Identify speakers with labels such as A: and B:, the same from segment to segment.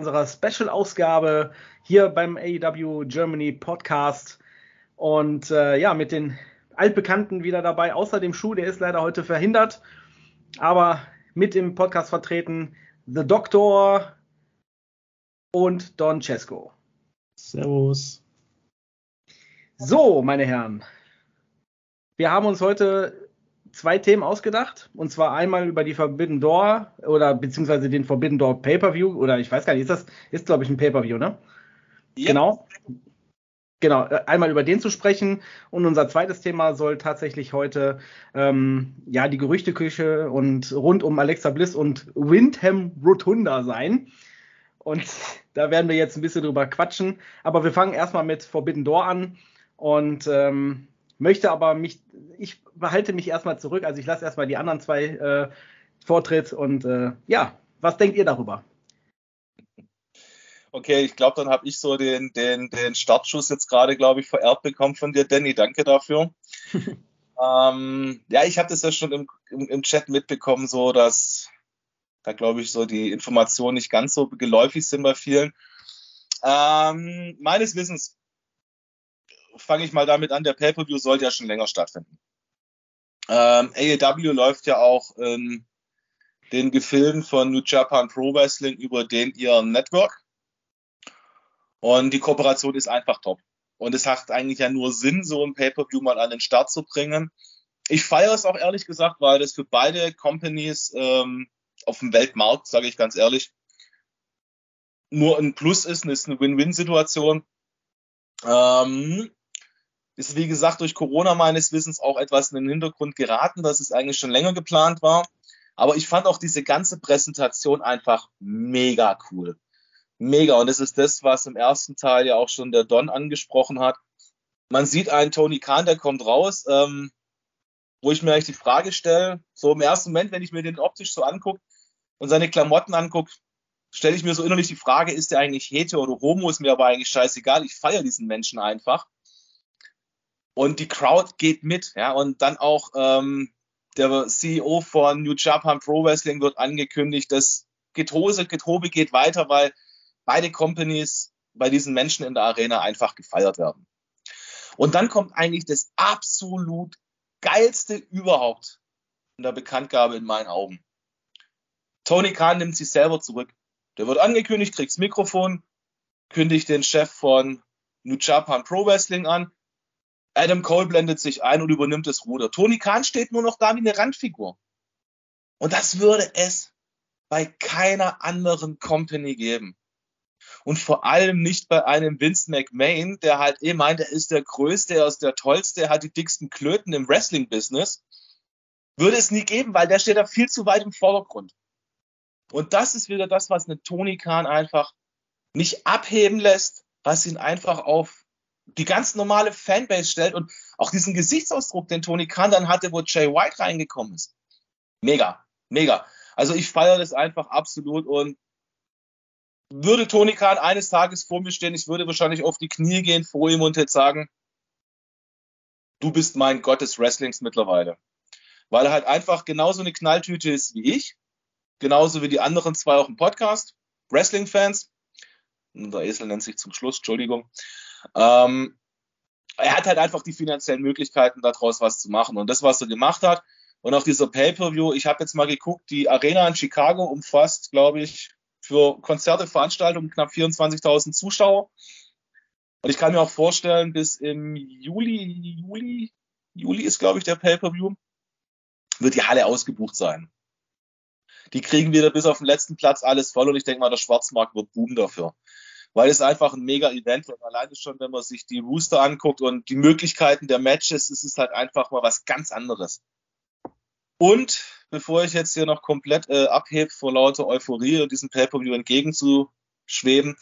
A: unserer Special-Ausgabe hier beim AEW Germany Podcast. Und äh, ja, mit den Altbekannten wieder dabei, außer dem Schuh, der ist leider heute verhindert. Aber mit im Podcast vertreten The Doctor und Don Cesco.
B: Servus.
A: So, meine Herren. Wir haben uns heute zwei Themen ausgedacht. Und zwar einmal über die Forbidden Door oder beziehungsweise den Forbidden Door Pay-Per-View. Oder ich weiß gar nicht, ist das, ist glaube ich ein Pay-Per-View, ne? Ja. Genau. Genau, äh, einmal über den zu sprechen. Und unser zweites Thema soll tatsächlich heute ähm, ja die Gerüchteküche und rund um Alexa Bliss und Windham Rotunda sein. Und da werden wir jetzt ein bisschen drüber quatschen. Aber wir fangen erstmal mit Forbidden Door an. Und ähm, möchte aber mich, ich behalte mich erstmal zurück, also ich lasse erstmal die anderen zwei äh, Vortritt und äh, ja, was denkt ihr darüber?
C: Okay, ich glaube, dann habe ich so den, den, den Startschuss jetzt gerade, glaube ich, vererbt bekommen von dir, Danny. Danke dafür. ähm, ja, ich habe das ja schon im, im, im, Chat mitbekommen, so dass da, glaube ich, so die Informationen nicht ganz so geläufig sind bei vielen. Ähm, meines Wissens fange ich mal damit an, der Pay-Per-View sollte ja schon länger stattfinden. Ähm, AEW läuft ja auch in den Gefilden von New Japan Pro Wrestling über den ihren Network. Und die Kooperation ist einfach top. Und es hat eigentlich ja nur Sinn, so ein Pay-Per-View mal an den Start zu bringen. Ich feiere es auch ehrlich gesagt, weil das für beide Companies ähm, auf dem Weltmarkt, sage ich ganz ehrlich, nur ein Plus ist, ist eine Win-Win-Situation. Ähm, ist wie gesagt durch Corona meines Wissens auch etwas in den Hintergrund geraten, dass es eigentlich schon länger geplant war. Aber ich fand auch diese ganze Präsentation einfach mega cool. Mega. Und das ist das, was im ersten Teil ja auch schon der Don angesprochen hat. Man sieht einen Tony Khan, der kommt raus, ähm, wo ich mir eigentlich die Frage stelle, so im ersten Moment, wenn ich mir den optisch so angucke und seine Klamotten angucke, stelle ich mir so innerlich die Frage, ist der eigentlich hetero oder homo, ist mir aber eigentlich scheißegal. Ich feiere diesen Menschen einfach und die Crowd geht mit, ja, und dann auch ähm, der CEO von New Japan Pro Wrestling wird angekündigt, dass Getose, Getobe geht weiter, weil beide Companies bei diesen Menschen in der Arena einfach gefeiert werden. Und dann kommt eigentlich das absolut geilste überhaupt in der Bekanntgabe in meinen Augen. Tony Khan nimmt sich selber zurück. Der wird angekündigt, kriegt das Mikrofon, kündigt den Chef von New Japan Pro Wrestling an, Adam Cole blendet sich ein und übernimmt das Ruder. Tony Khan steht nur noch da wie eine Randfigur. Und das würde es bei keiner anderen Company geben. Und vor allem nicht bei einem Vince McMahon, der halt eh meint, er ist der Größte, er ist der Tollste, er hat die dicksten Klöten im Wrestling-Business. Würde es nie geben, weil der steht da viel zu weit im Vordergrund. Und das ist wieder das, was eine Tony Khan einfach nicht abheben lässt, was ihn einfach auf die ganz normale Fanbase stellt und auch diesen Gesichtsausdruck, den Tony Khan dann hatte, wo Jay White reingekommen ist. Mega, mega. Also ich feiere das einfach absolut und würde Tony Khan eines Tages vor mir stehen, ich würde wahrscheinlich auf die Knie gehen vor ihm und jetzt sagen, du bist mein Gott des Wrestlings mittlerweile. Weil er halt einfach genauso eine Knalltüte ist wie ich, genauso wie die anderen zwei auch im Podcast, Wrestling-Fans. Der Esel nennt sich zum Schluss, Entschuldigung. Ähm, er hat halt einfach die finanziellen Möglichkeiten, daraus was zu machen. Und das, was er gemacht hat, und auch dieser Pay-Per-View, ich habe jetzt mal geguckt, die Arena in Chicago umfasst, glaube ich, für Konzerte, Veranstaltungen knapp 24.000 Zuschauer. Und ich kann mir auch vorstellen, bis im Juli, Juli, Juli ist, glaube ich, der Pay-Per-View, wird die Halle ausgebucht sein. Die kriegen wieder bis auf den letzten Platz alles voll und ich denke mal, der Schwarzmarkt wird boomen dafür weil es einfach ein mega Event wird. Alleine schon, wenn man sich die Rooster anguckt und die Möglichkeiten der Matches, ist es halt einfach mal was ganz anderes. Und bevor ich jetzt hier noch komplett äh, abhebe vor lauter Euphorie und diesem Pay-Per-View entgegenzuschweben,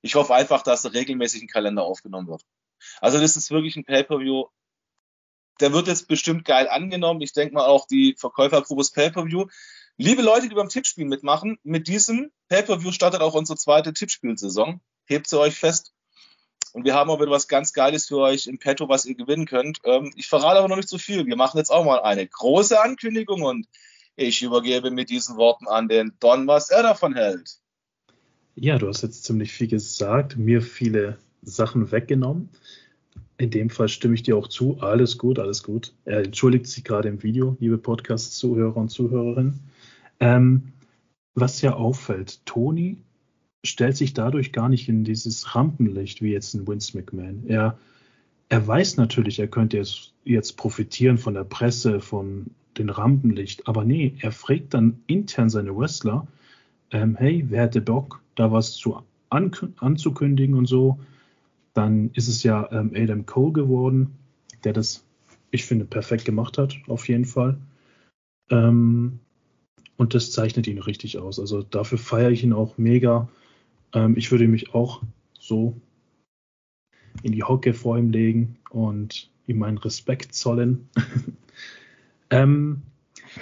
C: ich hoffe einfach, dass er regelmäßig im Kalender aufgenommen wird. Also das ist wirklich ein Pay-Per-View, der wird jetzt bestimmt geil angenommen. Ich denke mal auch die Verkäufer Probus Pay-Per-View Liebe Leute, die beim Tippspiel mitmachen, mit diesem Pay-Per-View startet auch unsere zweite Tippspielsaison. Hebt sie euch fest. Und wir haben auch wieder was ganz Geiles für euch im Petto, was ihr gewinnen könnt. Ähm, ich verrate aber noch nicht so viel. Wir machen jetzt auch mal eine große Ankündigung und ich übergebe mit diesen Worten an den Don, was er davon hält.
B: Ja, du hast jetzt ziemlich viel gesagt, mir viele Sachen weggenommen. In dem Fall stimme ich dir auch zu. Alles gut, alles gut. Er entschuldigt sich gerade im Video, liebe Podcast-Zuhörer und Zuhörerinnen. Ähm, was ja auffällt, Tony stellt sich dadurch gar nicht in dieses Rampenlicht wie jetzt ein Vince McMahon. Er, er weiß natürlich, er könnte jetzt, jetzt profitieren von der Presse, von dem Rampenlicht, aber nee, er fragt dann intern seine Wrestler, ähm, hey, wer hätte Bock, da was zu an, anzukündigen und so. Dann ist es ja ähm, Adam Cole geworden, der das, ich finde, perfekt gemacht hat, auf jeden Fall. Ähm, und das zeichnet ihn richtig aus. Also dafür feiere ich ihn auch mega. Ähm, ich würde mich auch so in die Hocke vor ihm legen und ihm meinen Respekt zollen. ähm,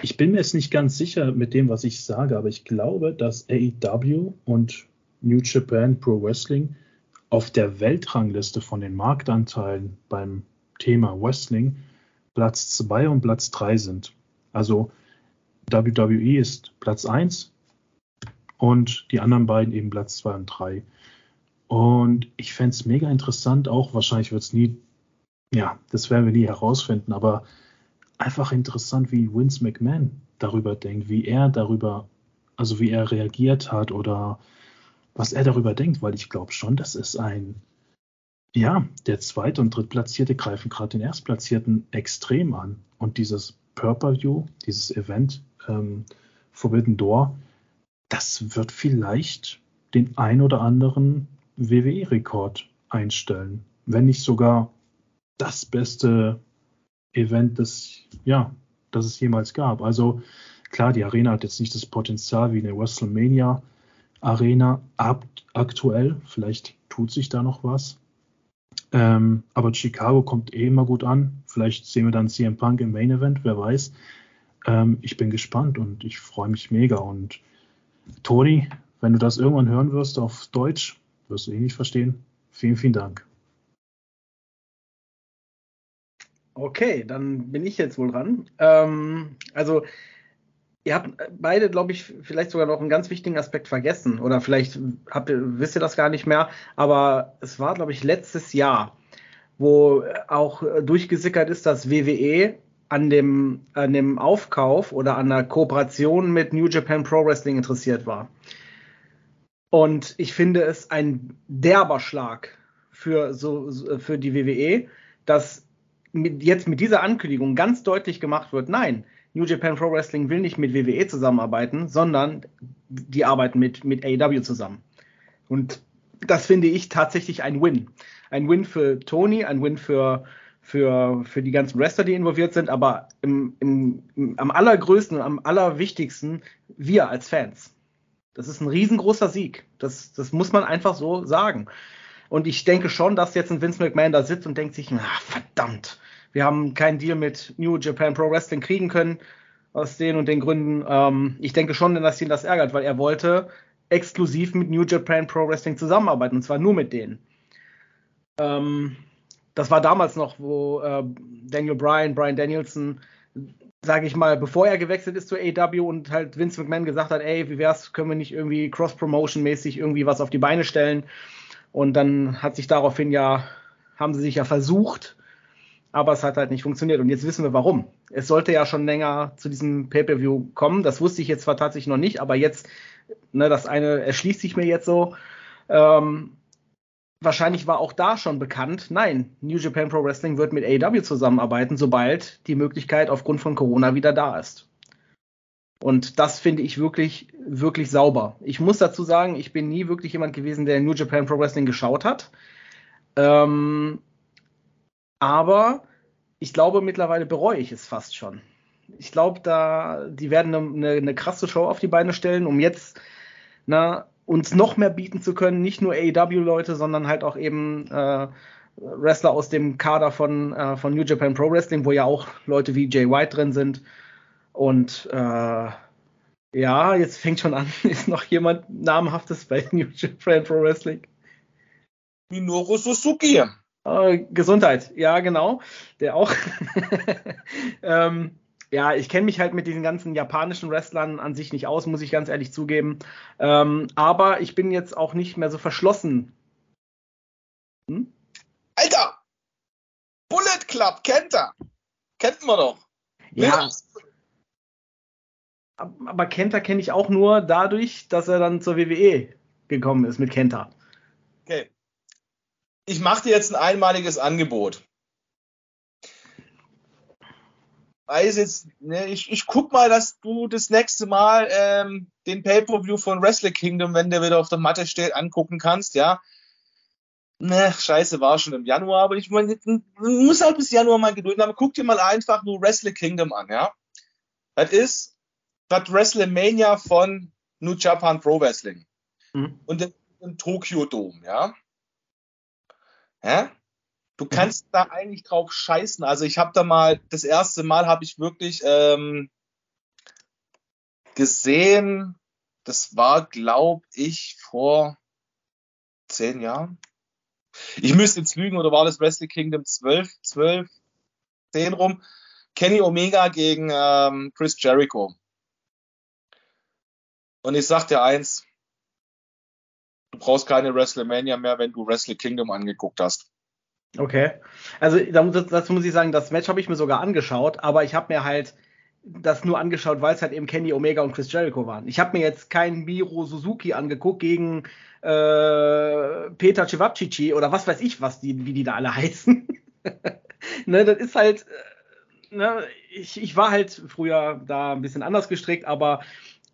B: ich bin mir jetzt nicht ganz sicher mit dem, was ich sage, aber ich glaube, dass AEW und New Japan Pro Wrestling auf der Weltrangliste von den Marktanteilen beim Thema Wrestling Platz 2 und Platz 3 sind. Also WWE ist Platz 1 und die anderen beiden eben Platz 2 und 3. Und ich fände es mega interessant, auch wahrscheinlich wird es nie, ja, das werden wir nie herausfinden, aber einfach interessant, wie Vince McMahon darüber denkt, wie er darüber, also wie er reagiert hat oder was er darüber denkt, weil ich glaube schon, das ist ein, ja, der zweite und drittplatzierte greifen gerade den erstplatzierten extrem an. Und dieses Purple-View, dieses Event ähm, Forbidden Door, das wird vielleicht den ein oder anderen WWE-Rekord einstellen, wenn nicht sogar das beste Event, das ja, das es jemals gab. Also klar, die Arena hat jetzt nicht das Potenzial wie eine WrestleMania Arena ab, aktuell. Vielleicht tut sich da noch was. Ähm, aber Chicago kommt eh immer gut an. Vielleicht sehen wir dann CM Punk im Main Event, wer weiß. Ähm, ich bin gespannt und ich freue mich mega. Und Toni, wenn du das irgendwann hören wirst auf Deutsch, wirst du eh nicht verstehen. Vielen, vielen Dank.
A: Okay, dann bin ich jetzt wohl dran. Ähm, also, ihr habt beide, glaube ich, vielleicht sogar noch einen ganz wichtigen Aspekt vergessen. Oder vielleicht habt wisst ihr das gar nicht mehr. Aber es war, glaube ich, letztes Jahr, wo auch durchgesickert ist, dass WWE an dem, an dem Aufkauf oder an der Kooperation mit New Japan Pro Wrestling interessiert war. Und ich finde es ein derber Schlag für, so, für die WWE, dass mit, jetzt mit dieser Ankündigung ganz deutlich gemacht wird, nein, New Japan Pro Wrestling will nicht mit WWE zusammenarbeiten, sondern die arbeiten mit, mit AEW zusammen. Und das finde ich tatsächlich ein Win. Ein Win für Tony, ein Win für, für, für die ganzen Wrestler, die involviert sind, aber im, im, am allergrößten und am allerwichtigsten wir als Fans. Das ist ein riesengroßer Sieg. Das, das muss man einfach so sagen. Und ich denke schon, dass jetzt ein Vince McMahon da sitzt und denkt sich, ach, verdammt, wir haben keinen Deal mit New Japan Pro Wrestling kriegen können, aus den und den Gründen. Ähm, ich denke schon, dass ihn das ärgert, weil er wollte exklusiv mit New Japan Pro Wrestling zusammenarbeiten, und zwar nur mit denen. Ähm, das war damals noch, wo äh, Daniel Bryan, Brian Danielson, sage ich mal, bevor er gewechselt ist zu AW und halt Vince McMahon gesagt hat, ey, wie wär's, können wir nicht irgendwie Cross-Promotion-mäßig irgendwie was auf die Beine stellen? Und dann hat sich daraufhin ja, haben sie sich ja versucht, aber es hat halt nicht funktioniert. Und jetzt wissen wir warum. Es sollte ja schon länger zu diesem Pay-Per-View kommen. Das wusste ich jetzt zwar tatsächlich noch nicht, aber jetzt, ne, das eine erschließt sich mir jetzt so. Ähm, wahrscheinlich war auch da schon bekannt, nein, New Japan Pro Wrestling wird mit AEW zusammenarbeiten, sobald die Möglichkeit aufgrund von Corona wieder da ist. Und das finde ich wirklich, wirklich sauber. Ich muss dazu sagen, ich bin nie wirklich jemand gewesen, der New Japan Pro Wrestling geschaut hat. Ähm, aber ich glaube, mittlerweile bereue ich es fast schon. Ich glaube, da, die werden eine, eine, krasse Show auf die Beine stellen, um jetzt na, uns noch mehr bieten zu können. Nicht nur AEW-Leute, sondern halt auch eben äh, Wrestler aus dem Kader von, äh, von New Japan Pro Wrestling, wo ja auch Leute wie Jay White drin sind. Und äh, ja, jetzt fängt schon an. Ist noch jemand namhaftes bei New Japan Pro Wrestling?
C: Minoru Suzuki.
A: Äh, Gesundheit, ja, genau. Der auch. ähm, ja, ich kenne mich halt mit diesen ganzen japanischen Wrestlern an sich nicht aus, muss ich ganz ehrlich zugeben. Ähm, aber ich bin jetzt auch nicht mehr so verschlossen.
C: Hm? Alter! Bullet Club, kennt er! Kennt man doch.
A: Ja. Aber Kenta kenne ich auch nur dadurch, dass er dann zur WWE gekommen ist mit Kenta.
C: Okay. Ich mache dir jetzt ein einmaliges Angebot. Weiß jetzt, ne, ich, ich guck mal, dass du das nächste Mal ähm, den Pay-Per-View von Wrestle Kingdom, wenn der wieder auf der Matte steht, angucken kannst, ja. Ne, scheiße, war schon im Januar, aber ich meine, muss halt bis Januar mal gedulden haben. Guck dir mal einfach nur Wrestle Kingdom an, ja. Das ist das WrestleMania von New Japan Pro Wrestling. Mhm. Und im Tokyo Dome, ja. Ja? Du mhm. kannst da eigentlich drauf scheißen. Also ich habe da mal, das erste Mal habe ich wirklich ähm, gesehen, das war, glaube ich, vor zehn Jahren. Ich müsste jetzt lügen, oder war das Wrestle Kingdom 12, 12, 10 rum? Kenny Omega gegen ähm, Chris Jericho. Und ich sag dir eins, du brauchst keine WrestleMania mehr, wenn du Wrestle Kingdom angeguckt hast.
A: Okay. Also dazu muss ich sagen, das Match habe ich mir sogar angeschaut, aber ich habe mir halt das nur angeschaut, weil es halt eben Kenny Omega und Chris Jericho waren. Ich habe mir jetzt keinen Miro Suzuki angeguckt gegen äh, Peter Cevapcici oder was weiß ich, was die, wie die da alle heißen. ne, das ist halt, äh, ne, ich, ich war halt früher da ein bisschen anders gestrickt, aber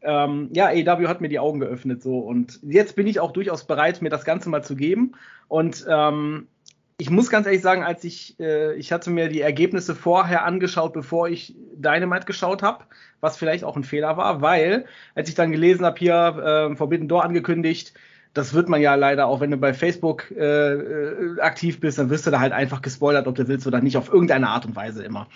A: ähm, ja, AEW hat mir die Augen geöffnet so und jetzt bin ich auch durchaus bereit, mir das Ganze mal zu geben. Und ähm, ich muss ganz ehrlich sagen, als ich, äh, ich hatte mir die Ergebnisse vorher angeschaut, bevor ich Dynamite geschaut habe, was vielleicht auch ein Fehler war, weil, als ich dann gelesen habe, hier äh, Forbidden Door angekündigt, das wird man ja leider, auch wenn du bei Facebook äh, äh, aktiv bist, dann wirst du da halt einfach gespoilert, ob du willst oder nicht, auf irgendeine Art und Weise immer.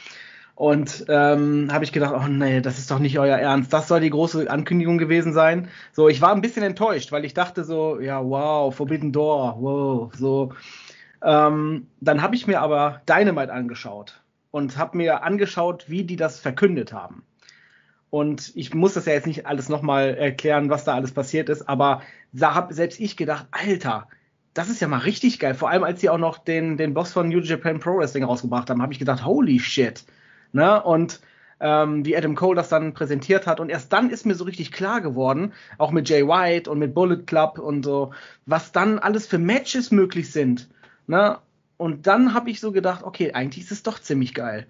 A: Und ähm, habe ich gedacht, oh nee, das ist doch nicht euer Ernst. Das soll die große Ankündigung gewesen sein. So, ich war ein bisschen enttäuscht, weil ich dachte so, ja, wow, Forbidden Door, wow, so. Ähm, dann habe ich mir aber Dynamite angeschaut und habe mir angeschaut, wie die das verkündet haben. Und ich muss das ja jetzt nicht alles nochmal erklären, was da alles passiert ist, aber da habe selbst ich gedacht, Alter, das ist ja mal richtig geil. Vor allem, als sie auch noch den, den Boss von New Japan Pro Wrestling rausgebracht haben, habe ich gedacht, holy shit. Ne? Und ähm, wie Adam Cole das dann präsentiert hat. Und erst dann ist mir so richtig klar geworden, auch mit Jay White und mit Bullet Club und so, was dann alles für Matches möglich sind. Ne? Und dann habe ich so gedacht, okay, eigentlich ist es doch ziemlich geil.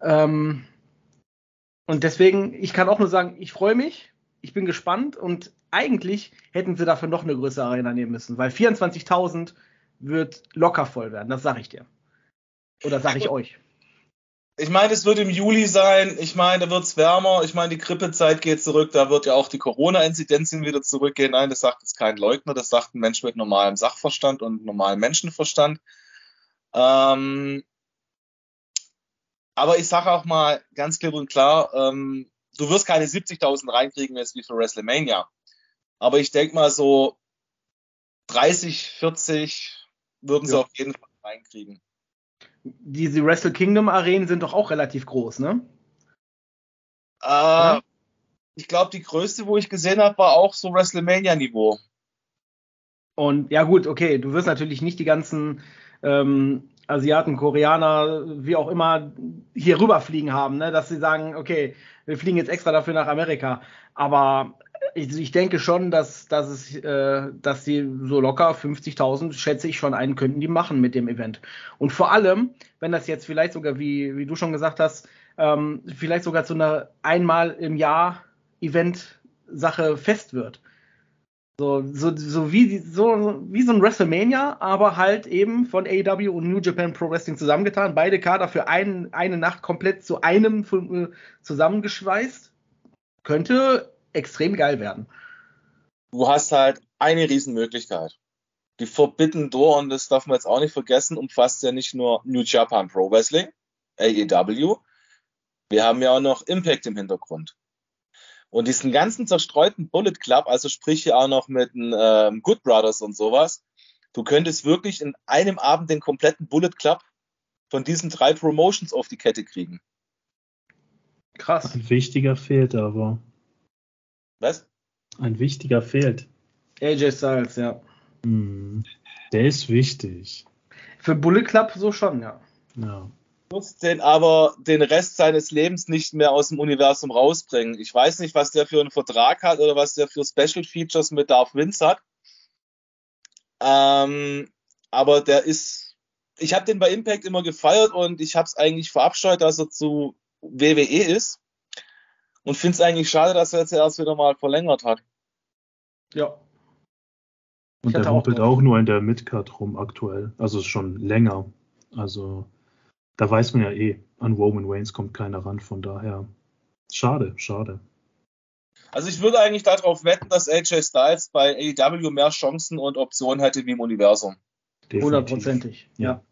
A: Ähm, und deswegen, ich kann auch nur sagen, ich freue mich, ich bin gespannt und eigentlich hätten sie dafür noch eine größere Arena nehmen müssen, weil 24.000 wird locker voll werden, das sage ich dir. Oder sage ich euch.
C: Ich meine, es wird im Juli sein. Ich meine, da wird es wärmer. Ich meine, die Grippezeit geht zurück. Da wird ja auch die Corona-Inzidenzen wieder zurückgehen. Nein, das sagt jetzt kein Leugner. Das sagt ein Mensch mit normalem Sachverstand und normalem Menschenverstand. Ähm, aber ich sage auch mal ganz klipp und klar, ähm, du wirst keine 70.000 reinkriegen jetzt wie für WrestleMania. Aber ich denke mal so 30, 40 würden ja. sie auf jeden Fall reinkriegen
A: diese Wrestle Kingdom Arenen sind doch auch relativ groß, ne?
C: Äh, ja? Ich glaube, die größte, wo ich gesehen habe, war auch so WrestleMania-Niveau.
A: Und ja gut, okay, du wirst natürlich nicht die ganzen ähm, Asiaten, Koreaner, wie auch immer, hier rüberfliegen haben, ne? dass sie sagen, okay, wir fliegen jetzt extra dafür nach Amerika. Aber ich, ich denke schon, dass, dass, es, äh, dass sie so locker 50.000, schätze ich schon, einen könnten die machen mit dem Event. Und vor allem, wenn das jetzt vielleicht sogar, wie, wie du schon gesagt hast, ähm, vielleicht sogar zu einer einmal im Jahr Event-Sache fest wird. So, so, so, wie, so wie so ein WrestleMania, aber halt eben von AEW und New Japan Pro Wrestling zusammengetan. Beide Kader für ein, eine Nacht komplett zu einem äh, zusammengeschweißt. Könnte extrem geil werden.
C: Du hast halt eine Riesenmöglichkeit. Die Forbidden Door, und das darf man jetzt auch nicht vergessen, umfasst ja nicht nur New Japan Pro Wrestling, AEW. Wir haben ja auch noch Impact im Hintergrund. Und diesen ganzen zerstreuten Bullet Club, also sprich hier auch noch mit den ähm, Good Brothers und sowas, du könntest wirklich in einem Abend den kompletten Bullet Club von diesen drei Promotions auf die Kette kriegen.
A: Krass.
B: Ein wichtiger fehlt aber.
C: Was?
B: Ein wichtiger fehlt.
A: AJ Styles, ja.
B: Hm. Der ist wichtig.
A: Für Bullet Club so schon, ja.
B: Ja.
C: muss den aber den Rest seines Lebens nicht mehr aus dem Universum rausbringen. Ich weiß nicht, was der für einen Vertrag hat oder was der für Special Features mit Darth Vince hat. Ähm, aber der ist, ich habe den bei Impact immer gefeiert und ich habe es eigentlich verabscheut, dass er zu WWE ist. Und finde es eigentlich schade, dass er jetzt erst wieder mal verlängert hat.
A: Ja.
B: Und der
A: auch
B: humpelt
A: Bock.
B: auch nur in der Midcard rum aktuell. Also schon länger. Also da weiß man ja eh, an Roman Reigns kommt keiner ran. Von daher schade, schade.
C: Also ich würde eigentlich darauf wetten, dass AJ Styles bei AEW mehr Chancen und Optionen hätte wie im Universum.
B: Definitiv.
A: Hundertprozentig. Ja.
B: Ja.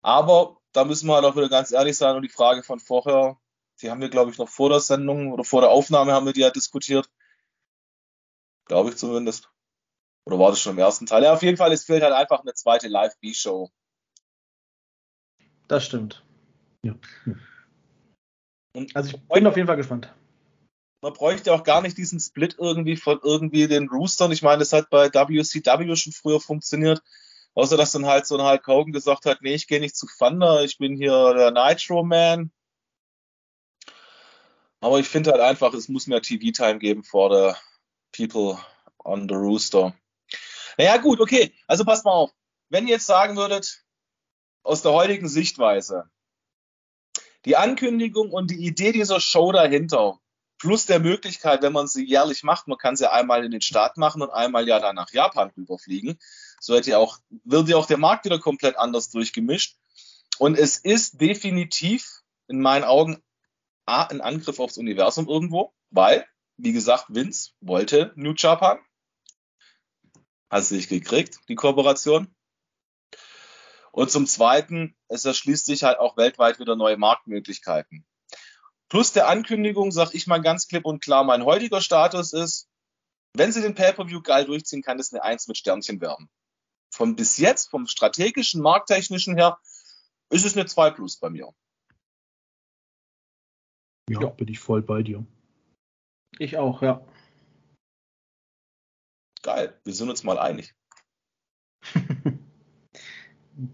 C: Aber da müssen wir halt auch wieder ganz ehrlich sein und die Frage von vorher, die haben wir, glaube ich, noch vor der Sendung oder vor der Aufnahme haben wir die ja diskutiert. Glaube ich zumindest. Oder war das schon im ersten Teil? Ja, auf jeden Fall, es fehlt halt einfach eine zweite Live-B-Show.
A: Das stimmt.
B: Ja.
C: Und
A: Also ich bin auf jeden Fall gespannt.
C: man bräuchte auch gar nicht diesen Split irgendwie von irgendwie den Roostern. Ich meine, das hat bei WCW schon früher funktioniert. Außer dass dann halt so ein Hulk Hogan gesagt hat, nee, ich gehe nicht zu Thunder, ich bin hier der Nitro Man. Aber ich finde halt einfach, es muss mehr TV-Time geben for the people on the Rooster. Naja, gut, okay. Also passt mal auf. Wenn ihr jetzt sagen würdet, aus der heutigen Sichtweise, die Ankündigung und die Idee dieser Show dahinter, plus der Möglichkeit, wenn man sie jährlich macht, man kann sie einmal in den Staat machen und einmal ja dann nach Japan rüberfliegen, so hätte auch, wird ja auch der Markt wieder komplett anders durchgemischt. Und es ist definitiv in meinen Augen A, ein Angriff aufs Universum irgendwo, weil, wie gesagt, Vince wollte New Japan. Hat sie nicht gekriegt, die Kooperation. Und zum Zweiten, es erschließt sich halt auch weltweit wieder neue Marktmöglichkeiten. Plus der Ankündigung, sag ich mal ganz klipp und klar, mein heutiger Status ist, wenn sie den Pay-Per-View geil durchziehen, kann das eine Eins mit Sternchen werden. Von bis jetzt, vom strategischen, markttechnischen her, ist es eine 2 Plus bei mir.
B: Ja,
A: Ja.
B: bin ich voll bei dir.
A: Ich auch, ja.
C: Geil, wir sind uns mal einig.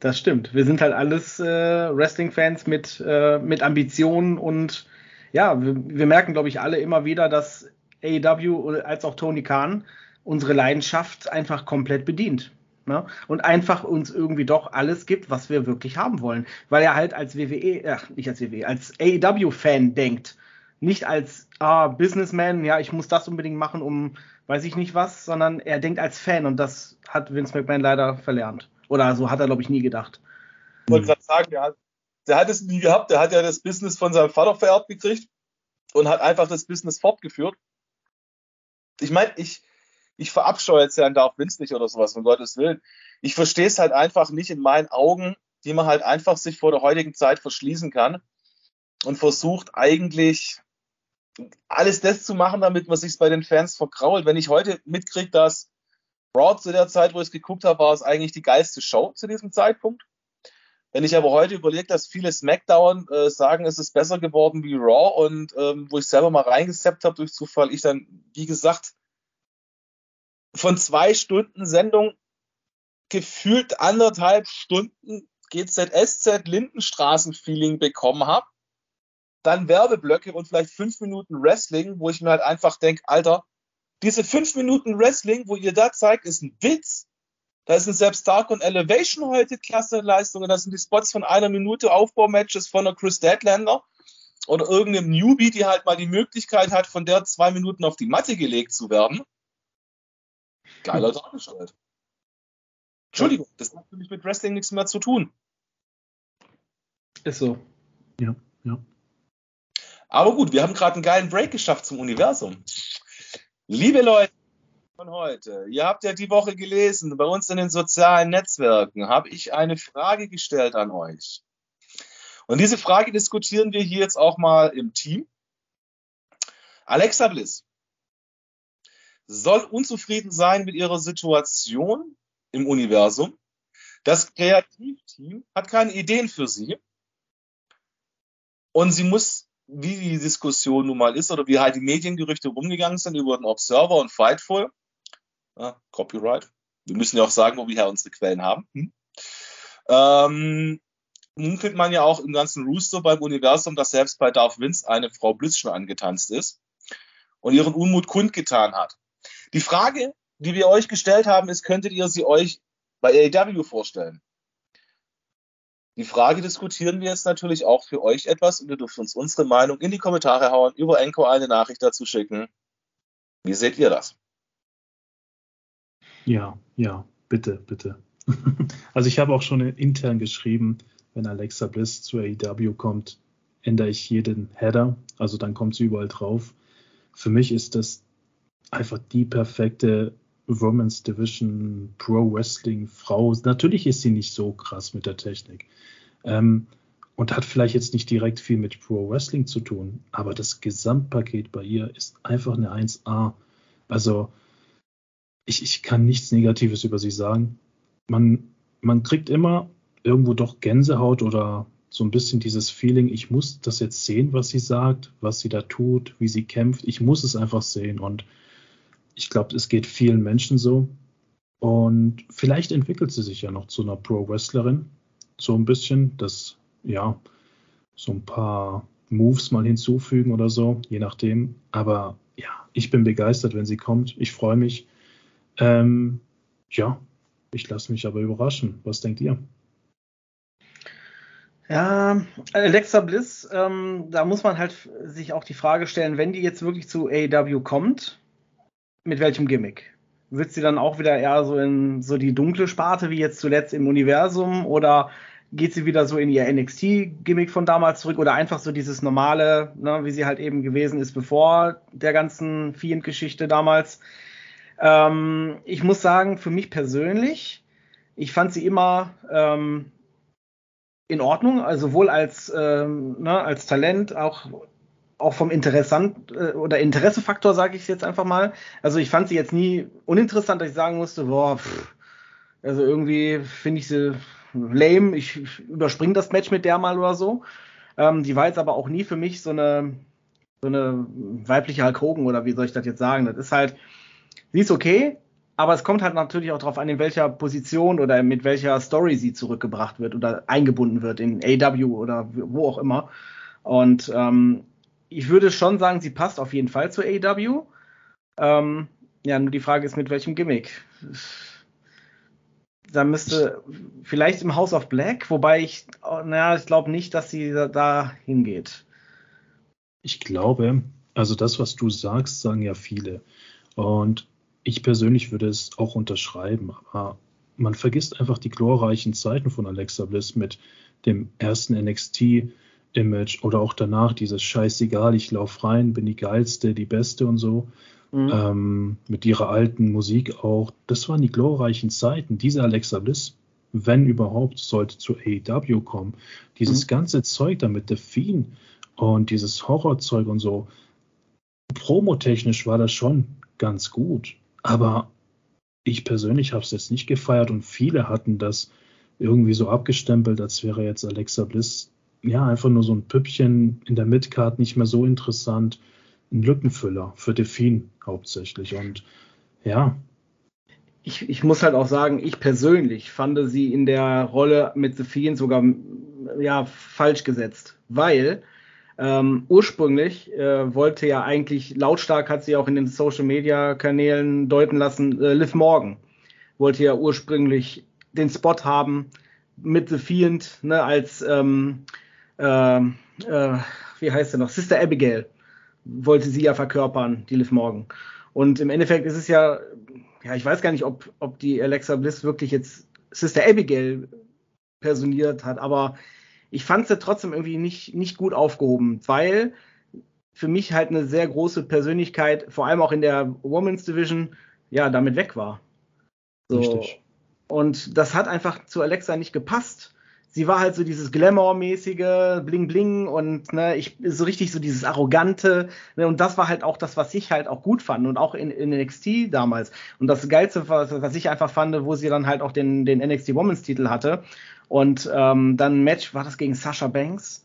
A: Das stimmt. Wir sind halt alles äh, Wrestling-Fans mit, äh, mit Ambitionen und ja, wir, wir merken, glaube ich, alle immer wieder, dass AEW als auch Tony Khan unsere Leidenschaft einfach komplett bedient. Ne? Und einfach uns irgendwie doch alles gibt, was wir wirklich haben wollen. Weil er halt als WWE, ach, nicht als WWE, als AEW-Fan denkt. Nicht als ah, Businessman, ja, ich muss das unbedingt machen, um weiß ich nicht was, sondern er denkt als Fan und das hat Vince McMahon leider verlernt. Oder so hat er, glaube ich, nie gedacht.
C: Ich wollte gerade sagen, der hat, der hat es nie gehabt, der hat ja das Business von seinem Vater vererbt gekriegt und hat einfach das Business fortgeführt. Ich meine, ich, ich verabscheue jetzt Herrn Darf Vince nicht oder sowas, um Gottes Willen. Ich verstehe es halt einfach nicht in meinen Augen, die man halt einfach sich vor der heutigen Zeit verschließen kann und versucht eigentlich alles das zu machen, damit man sich bei den Fans verkrault. Wenn ich heute mitkriege, dass Raw zu der Zeit, wo ich es geguckt habe, war es eigentlich die geilste Show zu diesem Zeitpunkt. Wenn ich aber heute überlege, dass viele SmackDown äh, sagen, es ist besser geworden wie Raw und ähm, wo ich selber mal reingeseppt habe durch Zufall, ich dann, wie gesagt, von zwei Stunden Sendung gefühlt anderthalb Stunden GZSZ Lindenstraßen-Feeling bekommen habe, dann Werbeblöcke und vielleicht fünf Minuten Wrestling, wo ich mir halt einfach denke, Alter, diese fünf Minuten Wrestling, wo ihr da zeigt, ist ein Witz. Da sind selbst Dark und Elevation heute klasse Leistungen. Da sind die Spots von einer Minute Aufbaumatches von einer Chris Deadlander oder irgendeinem Newbie, die halt mal die Möglichkeit hat, von der zwei Minuten auf die Matte gelegt zu werden. Geiler dargestellt. Entschuldigung, das hat für mich mit Wrestling nichts mehr zu tun.
A: Ist so.
B: Ja, ja.
C: Aber gut, wir haben gerade einen geilen Break geschafft zum Universum. Liebe Leute von heute, ihr habt ja die Woche gelesen, bei uns in den sozialen Netzwerken habe ich eine Frage gestellt an euch. Und diese Frage diskutieren wir hier jetzt auch mal im Team. Alexa Bliss soll unzufrieden sein mit ihrer Situation im Universum. Das Kreativteam hat keine Ideen für sie. Und sie muss wie die Diskussion nun mal ist oder wie halt die Mediengerüchte rumgegangen sind über den Observer und Fightful. Ja, Copyright. Wir müssen ja auch sagen, wo wir her unsere Quellen haben. Hm? Ähm, munkelt man ja auch im ganzen Rooster beim Universum, dass selbst bei Darth Vince eine Frau Bliss schon angetanzt ist und ihren Unmut kundgetan hat. Die Frage, die wir euch gestellt haben, ist, könntet ihr sie euch bei AEW vorstellen? Die Frage diskutieren wir jetzt natürlich auch für euch etwas und ihr dürft uns unsere Meinung in die Kommentare hauen, über Enko eine Nachricht dazu schicken. Wie seht ihr das?
B: Ja, ja, bitte, bitte. also ich habe auch schon intern geschrieben, wenn Alexa Bliss zu AEW kommt, ändere ich jeden Header, also dann kommt sie überall drauf. Für mich ist das einfach die perfekte Women's Division Pro Wrestling Frau. Natürlich ist sie nicht so krass mit der Technik. Ähm, und hat vielleicht jetzt nicht direkt viel mit Pro Wrestling zu tun, aber das Gesamtpaket bei ihr ist einfach eine 1A. Also ich, ich kann nichts Negatives über sie sagen. Man, man kriegt immer irgendwo doch Gänsehaut oder so ein bisschen dieses Feeling, ich muss das jetzt sehen, was sie sagt, was sie da tut, wie sie kämpft. Ich muss es einfach sehen und ich glaube, es geht vielen Menschen so. Und vielleicht entwickelt sie sich ja noch zu einer Pro-Wrestlerin. So ein bisschen, dass, ja, so ein paar Moves mal hinzufügen oder so, je nachdem. Aber ja, ich bin begeistert, wenn sie kommt. Ich freue mich. Ähm, ja, ich lasse mich aber überraschen. Was denkt ihr?
A: Ja, Alexa Bliss, ähm, da muss man halt sich auch die Frage stellen, wenn die jetzt wirklich zu AEW kommt, mit welchem Gimmick? Wird sie dann auch wieder eher so in so die dunkle Sparte wie jetzt zuletzt im Universum oder geht sie wieder so in ihr NXT-Gimmick von damals zurück oder einfach so dieses normale, ne, wie sie halt eben gewesen ist bevor der ganzen Fiend-Geschichte damals? Ähm, ich muss sagen, für mich persönlich, ich fand sie immer ähm, in Ordnung, also sowohl als, ähm, ne, als Talent, auch auch vom Interessant äh, oder Interessefaktor, sage ich jetzt einfach mal. Also ich fand sie jetzt nie uninteressant, dass ich sagen musste, boah, pff, also irgendwie finde ich sie lame, ich, überspringe das Match mit der mal oder so. Ähm, die war jetzt aber auch nie für mich so eine, so eine weibliche Hulk Hogan oder wie soll ich das jetzt sagen? Das ist halt, sie ist okay, aber es kommt halt natürlich auch darauf an, in welcher Position oder mit welcher Story sie zurückgebracht wird oder eingebunden wird in AW oder wo auch immer. Und ähm, ich würde schon sagen, sie passt auf jeden Fall zu AEW. Ähm, ja, nur die Frage ist, mit welchem Gimmick. Da müsste vielleicht im House of Black, wobei ich, naja, ich glaube nicht, dass sie da, da hingeht.
B: Ich glaube, also das, was du sagst, sagen ja viele. Und ich persönlich würde es auch unterschreiben, aber man vergisst einfach die glorreichen Zeiten von Alexa Bliss mit dem ersten NXT, Image oder auch danach dieses Scheißegal, ich lauf rein, bin die geilste, die beste und so. Mhm. Ähm, mit ihrer alten Musik auch. Das waren die glorreichen Zeiten. Diese Alexa Bliss, wenn überhaupt, sollte zu AEW kommen. Dieses mhm. ganze Zeug da mit The Fiend und dieses Horrorzeug und so. Promotechnisch war das schon ganz gut. Aber ich persönlich habe es jetzt nicht gefeiert und viele hatten das irgendwie so abgestempelt, als wäre jetzt Alexa Bliss ja, einfach nur so ein Püppchen in der Midcard nicht mehr so interessant. Ein Lückenfüller für Delfin hauptsächlich. Und ja.
A: Ich, ich muss halt auch sagen, ich persönlich fand sie in der Rolle mit Sophien sogar ja, falsch gesetzt. Weil ähm, ursprünglich äh, wollte ja eigentlich, lautstark hat sie auch in den Social Media Kanälen deuten lassen, äh, Liv Morgan wollte ja ursprünglich den Spot haben mit The Fiend, ne, als ähm, äh, äh, wie heißt er noch, Sister Abigail wollte sie ja verkörpern, die Liv Morgan. Und im Endeffekt ist es ja, ja, ich weiß gar nicht, ob, ob die Alexa Bliss wirklich jetzt Sister Abigail personiert hat, aber ich fand sie trotzdem irgendwie nicht, nicht gut aufgehoben, weil für mich halt eine sehr große Persönlichkeit, vor allem auch in der Women's Division, ja, damit weg war. So. Richtig. Und das hat einfach zu Alexa nicht gepasst sie war halt so dieses Glamour-mäßige, Bling Bling und ne, ich so richtig so dieses Arrogante. Ne, und das war halt auch das, was ich halt auch gut fand und auch in, in NXT damals. Und das Geilste, was, was ich einfach fand, wo sie dann halt auch den, den NXT Women's Titel hatte. Und ähm, dann Match, war das gegen Sasha Banks?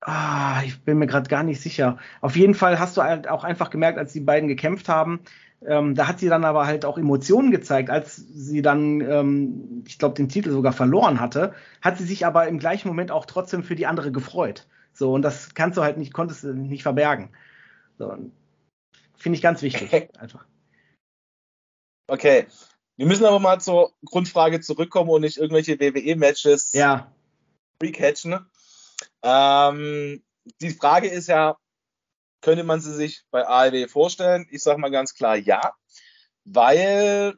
A: Ah, ich bin mir gerade gar nicht sicher. Auf jeden Fall hast du halt auch einfach gemerkt, als die beiden gekämpft haben, ähm, da hat sie dann aber halt auch Emotionen gezeigt, als sie dann, ähm, ich glaube, den Titel sogar verloren hatte, hat sie sich aber im gleichen Moment auch trotzdem für die andere gefreut. So, und das kannst du halt nicht, konntest du nicht verbergen. So, Finde ich ganz wichtig, einfach.
C: Okay. Wir müssen aber mal zur Grundfrage zurückkommen und nicht irgendwelche WWE-Matches
A: ja.
C: recatchen. Ähm, die Frage ist ja, könnte man sie sich bei AEW vorstellen? Ich sage mal ganz klar ja, weil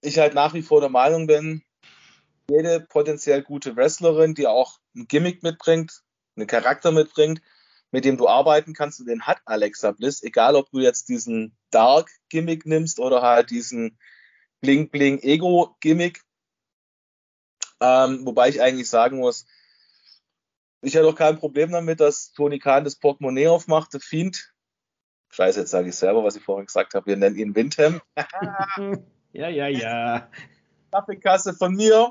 C: ich halt nach wie vor der Meinung bin, jede potenziell gute Wrestlerin, die auch ein Gimmick mitbringt, einen Charakter mitbringt, mit dem du arbeiten kannst, und den hat Alexa Bliss, egal ob du jetzt diesen Dark Gimmick nimmst oder halt diesen Bling Bling Ego Gimmick. Ähm, wobei ich eigentlich sagen muss, ich hätte auch kein Problem damit, dass Tony Khan das Portemonnaie aufmacht, The Fiend. Scheiße, jetzt sage ich selber, was ich vorhin gesagt habe. Wir nennen ihn Windham.
A: ja, ja, ja.
C: Kaffeekasse von mir.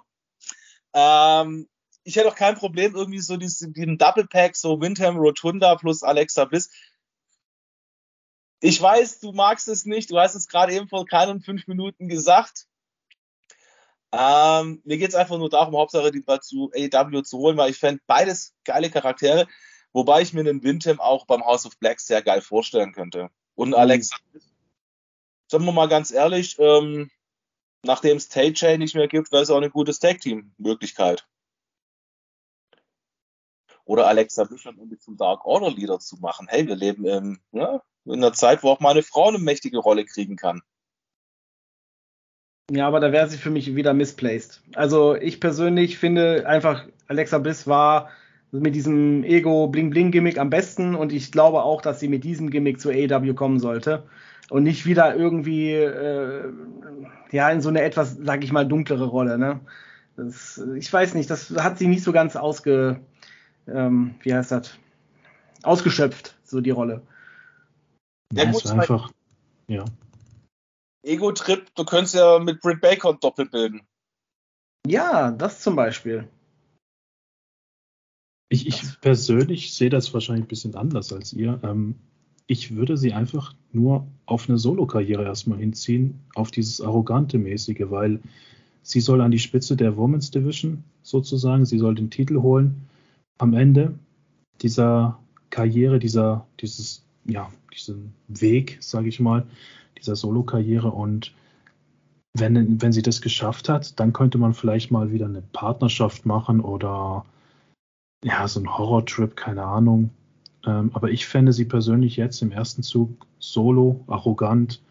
C: Ähm, ich hätte auch kein Problem, irgendwie so diesen, diesen Double Pack, so Windham, Rotunda plus Alexa Bliss. Ich weiß, du magst es nicht. Du hast es gerade eben vor keinen fünf Minuten gesagt. Ähm, mir geht es einfach nur darum, Hauptsache die zu AEW zu holen, weil ich fände beides geile Charaktere, wobei ich mir den Windham auch beim House of Black sehr geil vorstellen könnte. Und mhm. Alexa, sagen wir mal ganz ehrlich, ähm, nachdem es Tay nicht mehr gibt, wäre es auch eine gute Tag-Team-Möglichkeit. Oder Alexa Bishop irgendwie zum Dark Order Leader zu machen. Hey, wir leben im, ne, in einer Zeit, wo auch mal eine Frau eine mächtige Rolle kriegen kann.
A: Ja, aber da wäre sie für mich wieder misplaced. Also ich persönlich finde einfach, Alexa Bliss war mit diesem Ego-Bling-Bling-Gimmick am besten und ich glaube auch, dass sie mit diesem Gimmick zu AEW kommen sollte und nicht wieder irgendwie äh, ja in so eine etwas, sag ich mal, dunklere Rolle. Ne? Das, ich weiß nicht, das hat sie nicht so ganz ausge, ähm, wie heißt das, ausgeschöpft, so die Rolle.
B: Ja, ja gut, einfach, ja.
C: Ego-Trip, du könntest ja mit Britt Baker doppelt bilden.
A: Ja, das zum Beispiel.
B: Ich, ich persönlich sehe das wahrscheinlich ein bisschen anders als ihr. Ähm, ich würde sie einfach nur auf eine Solo-Karriere erstmal hinziehen, auf dieses arrogante mäßige, weil sie soll an die Spitze der Women's Division sozusagen, sie soll den Titel holen. Am Ende dieser Karriere, dieser, dieses, ja, diesen Weg, sage ich mal, dieser Solo-Karriere. Und wenn, wenn sie das geschafft hat, dann könnte man vielleicht mal wieder eine Partnerschaft machen oder ja, so ein Horror-Trip, keine Ahnung. Ähm, aber ich fände sie persönlich jetzt im ersten Zug solo, arrogant.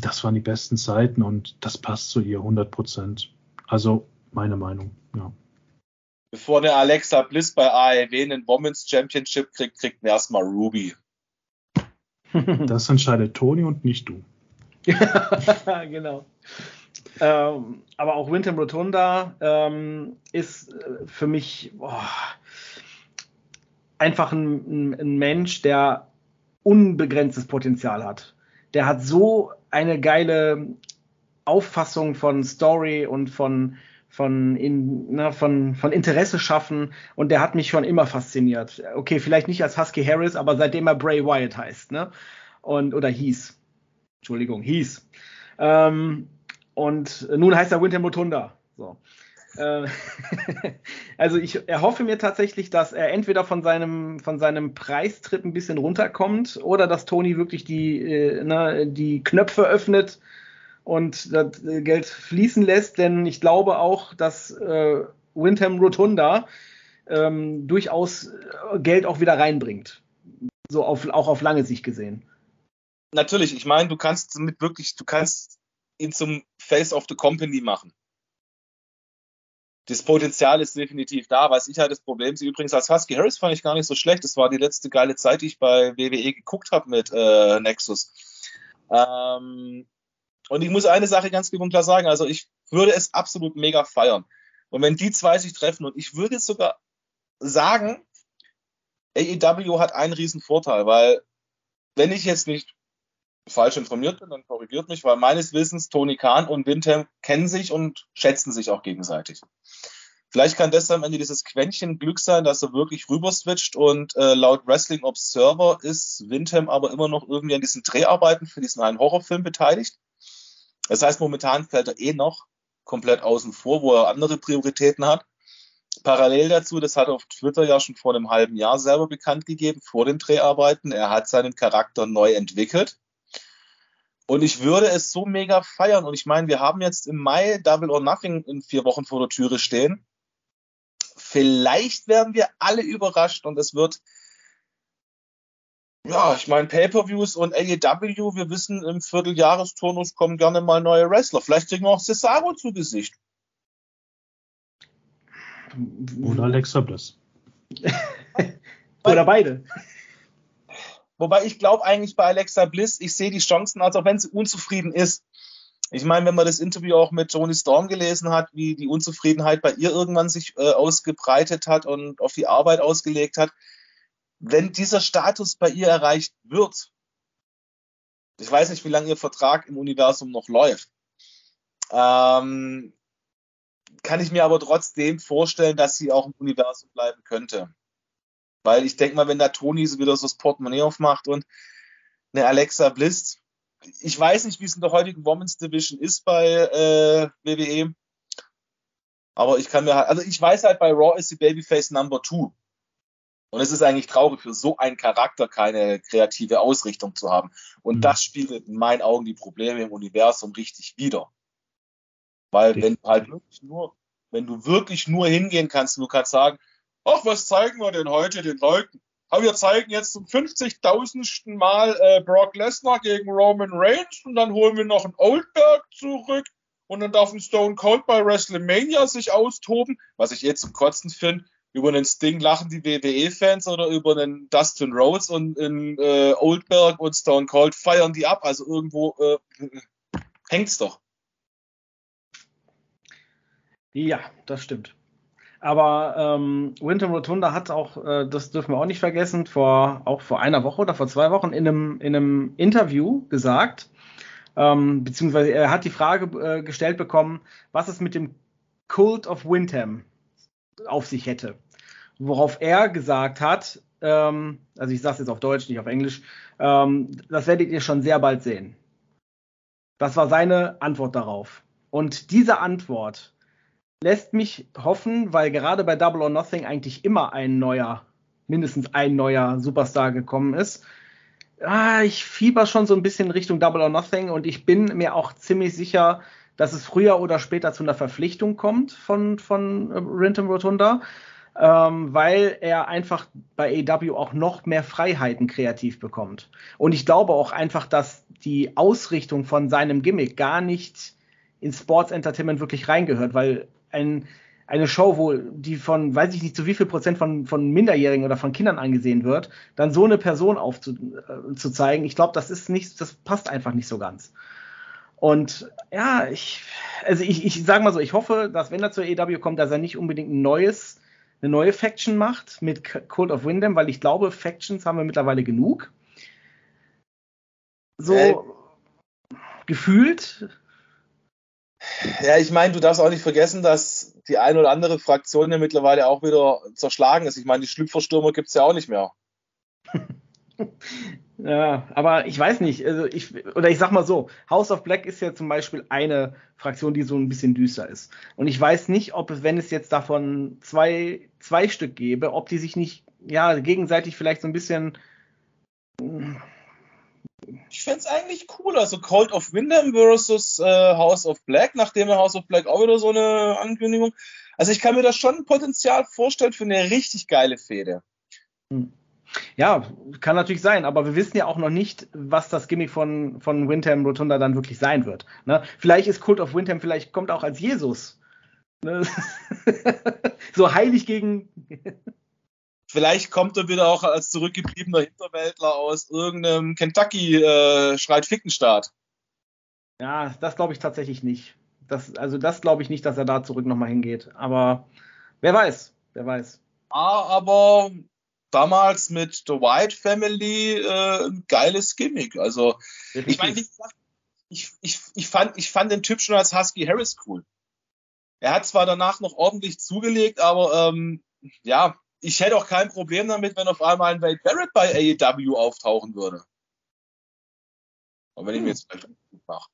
B: Das waren die besten Zeiten und das passt zu ihr 100 Prozent. Also meine Meinung, ja.
C: Bevor eine Alexa Bliss bei AEW einen Women's Championship kriegt, kriegt erstmal Ruby.
B: Das entscheidet Toni und nicht du.
A: genau. Ähm, aber auch Winter Rotunda ähm, ist äh, für mich boah, einfach ein, ein, Mensch, der unbegrenztes Potenzial hat. Der hat so eine geile Auffassung von Story und von von, in, na, von, von Interesse schaffen und der hat mich schon immer fasziniert. Okay, vielleicht nicht als Husky Harris, aber seitdem er Bray Wyatt heißt, ne? Und, oder hieß. Entschuldigung, hieß. Ähm, und nun heißt er Winter Motunda. So. Äh, also ich erhoffe mir tatsächlich, dass er entweder von seinem, von seinem Preistrip ein bisschen runterkommt oder dass Tony wirklich die, äh, na, die Knöpfe öffnet und das äh, Geld fließen lässt, denn ich glaube auch, dass äh, Windham Rotunda ähm, durchaus äh, Geld auch wieder reinbringt. So auf, auch auf lange Sicht gesehen.
C: Natürlich, ich meine, du kannst mit wirklich, du kannst ihn zum Face of the Company machen. Das Potenzial ist definitiv da. Was ich halt das Problem sehe, übrigens als Husky Harris fand ich gar nicht so schlecht. Das war die letzte geile Zeit, die ich bei WWE geguckt habe mit äh, Nexus. Ähm, und ich muss eine Sache ganz klipp klar sagen, also ich würde es absolut mega feiern. Und wenn die zwei sich treffen, und ich würde sogar sagen, AEW hat einen riesen Vorteil, weil wenn ich jetzt nicht falsch informiert bin, dann korrigiert mich, weil meines Wissens Tony Khan und Windham kennen sich und schätzen sich auch gegenseitig. Vielleicht kann das am Ende dieses Quäntchen Glück sein, dass er wirklich rüber switcht und äh, laut Wrestling Observer ist Windham aber immer noch irgendwie an diesen Dreharbeiten für diesen einen Horrorfilm beteiligt. Das heißt, momentan fällt er eh noch komplett außen vor, wo er andere Prioritäten hat. Parallel dazu, das hat er auf Twitter ja schon vor einem halben Jahr selber bekannt gegeben, vor den Dreharbeiten. Er hat seinen Charakter neu entwickelt. Und ich würde es so mega feiern. Und ich meine, wir haben jetzt im Mai Double or Nothing in vier Wochen vor der Türe stehen. Vielleicht werden wir alle überrascht und es wird, ja, ich meine, Pay-Per-Views und AEW, wir wissen, im Vierteljahresturnus kommen gerne mal neue Wrestler. Vielleicht kriegen wir auch Cesaro zu Gesicht.
B: Oder Alexa Bliss.
A: Oder beide.
C: Wobei ich glaube eigentlich bei Alexa Bliss, ich sehe die Chancen, als auch wenn sie unzufrieden ist. Ich meine, wenn man das Interview auch mit Tony Storm gelesen hat, wie die Unzufriedenheit bei ihr irgendwann sich äh, ausgebreitet hat und auf die Arbeit ausgelegt hat, wenn dieser Status bei ihr erreicht wird, ich weiß nicht, wie lange ihr Vertrag im Universum noch läuft, ähm, kann ich mir aber trotzdem vorstellen, dass sie auch im Universum bleiben könnte. Weil ich denke mal, wenn da Toni so wieder so das Portemonnaie aufmacht und eine Alexa Bliss, ich weiß nicht, wie es in der heutigen Women's Division ist bei äh, WWE, aber ich kann mir halt, also ich weiß halt, bei Raw ist sie Babyface Number Two. Und es ist eigentlich traurig, für so einen Charakter keine kreative Ausrichtung zu haben. Und mhm. das spiegelt in meinen Augen die Probleme im Universum richtig wider. Weil wenn du halt wirklich nur, wenn du wirklich nur hingehen kannst, du kannst sagen, ach, was zeigen wir denn heute den Leuten? Aber wir zeigen jetzt zum 50.000. Mal äh, Brock Lesnar gegen Roman Reigns und dann holen wir noch einen Oldberg zurück und dann darf ein Stone Cold bei WrestleMania sich austoben, was ich eh zum Kotzen finde. Über einen Sting lachen die WWE-Fans oder über einen Dustin Rhodes und in äh, Oldberg und Stone Cold feiern die ab. Also irgendwo äh, hängt's doch.
A: Ja, das stimmt. Aber ähm, Winter Rotunda hat auch, äh, das dürfen wir auch nicht vergessen, vor auch vor einer Woche oder vor zwei Wochen in einem, in einem Interview gesagt, ähm, beziehungsweise er hat die Frage äh, gestellt bekommen, was es mit dem Cult of Windham auf sich hätte. Worauf er gesagt hat, ähm, also ich sage es jetzt auf Deutsch, nicht auf Englisch, ähm, das werdet ihr schon sehr bald sehen. Das war seine Antwort darauf. Und diese Antwort lässt mich hoffen, weil gerade bei Double or Nothing eigentlich immer ein neuer, mindestens ein neuer Superstar gekommen ist. Ah, ich fieber schon so ein bisschen Richtung Double or Nothing und ich bin mir auch ziemlich sicher, dass es früher oder später zu einer Verpflichtung kommt von, von äh, Renton Rotunda, ähm, weil er einfach bei AW auch noch mehr Freiheiten kreativ bekommt. Und ich glaube auch einfach, dass die Ausrichtung von seinem Gimmick gar nicht in Sports Entertainment wirklich reingehört, weil ein, eine Show, wo die von, weiß ich nicht, zu wie viel Prozent von, von Minderjährigen oder von Kindern angesehen wird, dann so eine Person aufzuzeigen, äh, ich glaube, das ist nicht, das passt einfach nicht so ganz. Und ja, ich, also ich, ich sage mal so, ich hoffe, dass wenn er zur EW kommt, dass er nicht unbedingt ein neues, eine neue Faction macht mit Cult of Windham, weil ich glaube, Factions haben wir mittlerweile genug. So äh. gefühlt
C: ja, ich meine, du darfst auch nicht vergessen, dass die eine oder andere Fraktion ja mittlerweile auch wieder zerschlagen ist. Ich meine, die Schlüpferstürmer gibt es ja auch nicht mehr.
A: ja, aber ich weiß nicht, also ich, oder ich sag mal so, House of Black ist ja zum Beispiel eine Fraktion, die so ein bisschen düster ist. Und ich weiß nicht, ob es, wenn es jetzt davon zwei, zwei Stück gäbe, ob die sich nicht, ja, gegenseitig vielleicht so ein bisschen
C: ich fände es eigentlich cool. Also Cold of Windham versus äh, House of Black, nachdem er House of Black auch wieder so eine Ankündigung. Also ich kann mir das schon Potenzial vorstellen für eine richtig geile Fehde.
A: Hm. Ja, kann natürlich sein, aber wir wissen ja auch noch nicht, was das Gimmick von, von Windham Rotunda dann wirklich sein wird. Ne? Vielleicht ist Cult of Windham, vielleicht kommt auch als Jesus. Ne? so heilig gegen
C: Vielleicht kommt er wieder auch als zurückgebliebener Hinterwäldler aus irgendeinem Kentucky äh, schreit Fickenstaat.
A: Ja, das glaube ich tatsächlich nicht. Das, also das glaube ich nicht, dass er da zurück nochmal hingeht. Aber wer weiß, wer weiß.
C: Ah, aber damals mit The White Family äh, ein geiles Gimmick. Also ich meine, ich, ich, ich, fand, ich fand den Typ schon als Husky Harris cool. Er hat zwar danach noch ordentlich zugelegt, aber ähm, ja, ich hätte auch kein Problem damit, wenn auf einmal ein Wade Barrett bei AEW auftauchen würde. Und wenn ich mir jetzt vielleicht mache.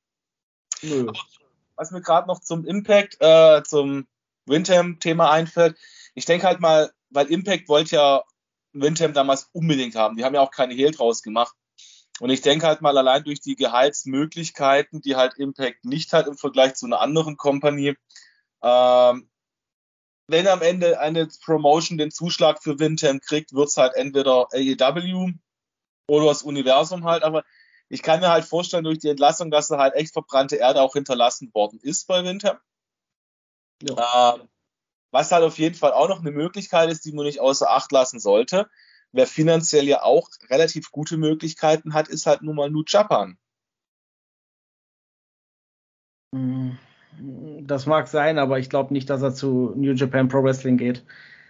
C: Was mir gerade noch zum Impact, äh, zum Windham-Thema einfällt, ich denke halt mal, weil Impact wollte ja Windham damals unbedingt haben. Die haben ja auch keine Hehl draus gemacht. Und ich denke halt mal allein durch die Gehaltsmöglichkeiten, die halt Impact nicht hat im Vergleich zu einer anderen Company, ähm, wenn am Ende eine Promotion den Zuschlag für Windham kriegt, wird es halt entweder AEW oder das Universum halt. Aber ich kann mir halt vorstellen, durch die Entlassung, dass da halt echt verbrannte Erde auch hinterlassen worden ist bei Windham. Ja. Ähm, was halt auf jeden Fall auch noch eine Möglichkeit ist, die man nicht außer Acht lassen sollte. Wer finanziell ja auch relativ gute Möglichkeiten hat, ist halt nun mal New Japan.
A: Mhm. Das mag sein, aber ich glaube nicht, dass er zu New Japan Pro Wrestling geht.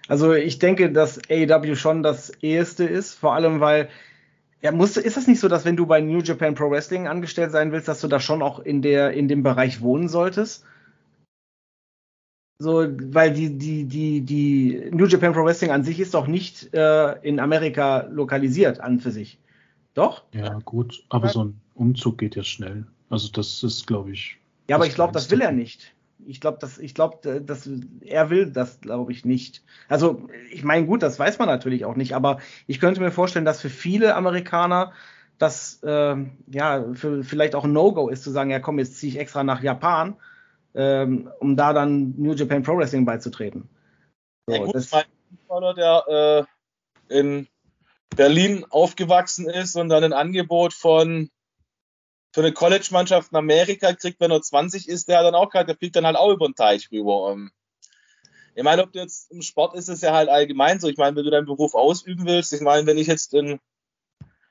A: Also ich denke, dass AEW schon das eheste ist, vor allem weil ja, musst ist das nicht so, dass wenn du bei New Japan Pro Wrestling angestellt sein willst, dass du da schon auch in der in dem Bereich wohnen solltest? So, weil die, die, die, die New Japan Pro Wrestling an sich ist doch nicht äh, in Amerika lokalisiert an für sich. Doch?
B: Ja, gut, aber so ein Umzug geht ja schnell. Also das ist, glaube ich.
A: Ja, aber ich glaube, das will er nicht. Ich glaube, dass ich glaube, dass er will das, glaube ich, nicht. Also, ich meine, gut, das weiß man natürlich auch nicht, aber ich könnte mir vorstellen, dass für viele Amerikaner das äh, ja für, vielleicht auch ein No-Go ist, zu sagen, ja komm, jetzt ziehe ich extra nach Japan ähm, um da dann New Japan Pro Wrestling beizutreten.
C: So, ja, gut, das, mein Vater, der äh, in Berlin aufgewachsen ist und dann ein Angebot von für eine College-Mannschaft in Amerika kriegt, wenn er 20 ist, der hat dann auch gerade, der fliegt dann halt auch über den Teich rüber. Ähm. Ich meine, ob du jetzt im Sport ist es ja halt allgemein so. Ich meine, wenn du deinen Beruf ausüben willst, ich meine, wenn ich jetzt in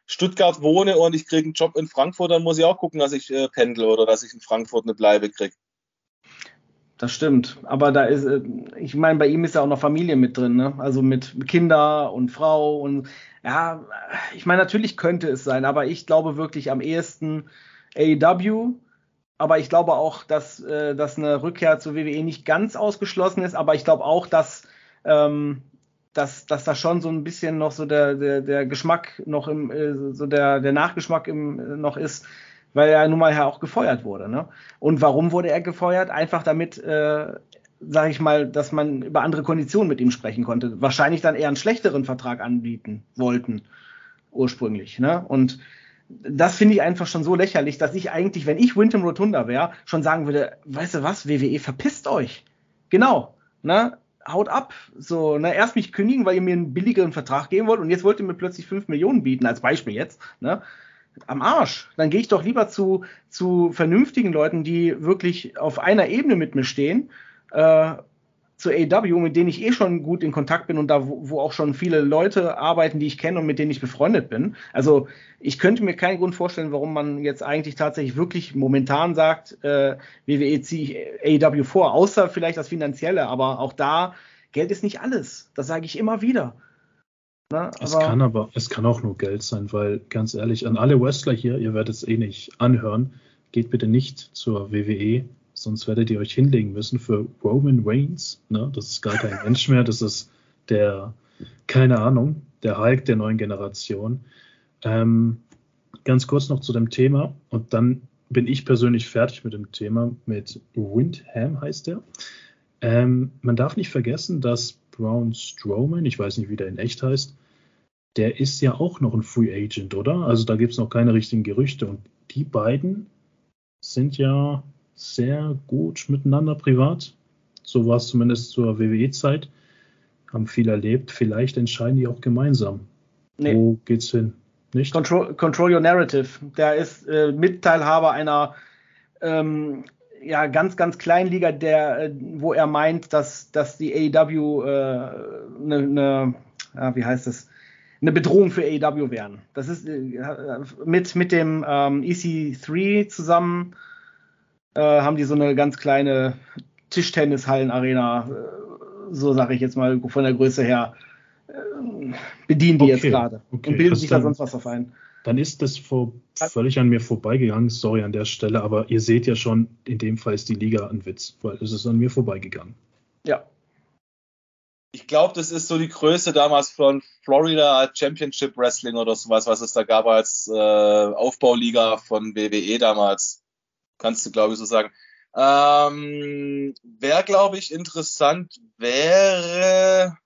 C: Stuttgart wohne und ich kriege einen Job in Frankfurt, dann muss ich auch gucken, dass ich äh, pendel oder dass ich in Frankfurt eine Bleibe kriege.
A: Das stimmt. Aber da ist, äh, ich meine, bei ihm ist ja auch noch Familie mit drin, ne? Also mit Kinder und Frau und ja, ich meine, natürlich könnte es sein, aber ich glaube wirklich am ehesten AEW. Aber ich glaube auch, dass, äh, dass eine Rückkehr zur WWE nicht ganz ausgeschlossen ist. Aber ich glaube auch, dass, ähm, dass, dass da schon so ein bisschen noch so der, der, der Geschmack noch im, äh, so der, der Nachgeschmack im, noch ist, weil er nun mal ja auch gefeuert wurde. Ne? Und warum wurde er gefeuert? Einfach damit, äh, sage ich mal, dass man über andere Konditionen mit ihm sprechen konnte. Wahrscheinlich dann eher einen schlechteren Vertrag anbieten wollten ursprünglich. Ne? Und das finde ich einfach schon so lächerlich, dass ich eigentlich, wenn ich Winton Rotunda wäre, schon sagen würde, weißt du was, WWE, verpisst euch. Genau. Ne? Haut ab. So, ne, erst mich kündigen, weil ihr mir einen billigeren Vertrag geben wollt und jetzt wollt ihr mir plötzlich 5 Millionen bieten, als Beispiel jetzt. Ne? Am Arsch. Dann gehe ich doch lieber zu, zu vernünftigen Leuten, die wirklich auf einer Ebene mit mir stehen, äh, zu AW, mit denen ich eh schon gut in Kontakt bin und da, wo, wo, auch schon viele Leute arbeiten, die ich kenne und mit denen ich befreundet bin. Also ich könnte mir keinen Grund vorstellen, warum man jetzt eigentlich tatsächlich wirklich momentan sagt, äh, WWE ziehe ich AW vor, außer vielleicht das Finanzielle, aber auch da, Geld ist nicht alles. Das sage ich immer wieder.
B: Na, es kann aber, es kann auch nur Geld sein, weil ganz ehrlich, an alle Wrestler hier, ihr werdet es eh nicht anhören, geht bitte nicht zur WWE, sonst werdet ihr euch hinlegen müssen für Roman Reigns. Ne? Das ist gar kein Mensch mehr, das ist der, keine Ahnung, der Hulk der neuen Generation. Ähm, ganz kurz noch zu dem Thema und dann bin ich persönlich fertig mit dem Thema mit Windham heißt er. Ähm, man darf nicht vergessen, dass Braun Strowman, ich weiß nicht, wie der in echt heißt, der ist ja auch noch ein Free Agent, oder? Also da gibt es noch keine richtigen Gerüchte. Und die beiden sind ja sehr gut miteinander privat. So war es zumindest zur WWE-Zeit. Haben viel erlebt. Vielleicht entscheiden die auch gemeinsam. Nee. Wo geht's hin?
A: Nicht? Control, Control Your Narrative. Der ist äh, Mitteilhaber einer ähm, ja, ganz, ganz kleinen Liga, der, äh, wo er meint, dass, dass die AEW eine, äh, ne, ja, wie heißt es, eine Bedrohung für AEW wären. Das ist äh, mit, mit dem ähm, EC3 zusammen äh, haben die so eine ganz kleine Tischtennishallen-Arena, äh, so sage ich jetzt mal von der Größe her, äh, bedienen die okay, jetzt gerade
B: okay. und bilden also sich da sonst was auf ein. Dann ist das vor völlig an mir vorbeigegangen, sorry an der Stelle, aber ihr seht ja schon, in dem Fall ist die Liga ein Witz, weil es ist an mir vorbeigegangen.
A: Ja.
C: Ich glaube, das ist so die Größe damals von Florida Championship Wrestling oder sowas, was es da gab als äh, Aufbauliga von WWE damals. Kannst du, glaube ich, so sagen. Ähm, Wäre, glaube ich, interessant wäre,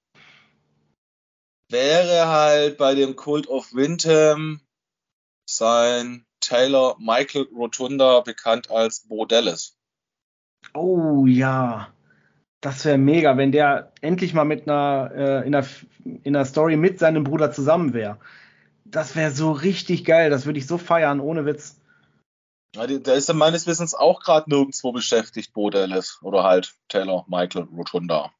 C: wäre halt bei dem Cult of Windham sein Taylor Michael Rotunda, bekannt als Bo Dallas.
A: Oh ja, das wäre mega, wenn der endlich mal mit einer, äh, in, einer in einer Story mit seinem Bruder zusammen wäre. Das wäre so richtig geil, das würde ich so feiern, ohne Witz.
C: Ja, der ist ja meines Wissens auch gerade nirgendwo beschäftigt, Bo Dallas. Oder halt Taylor Michael Rotunda.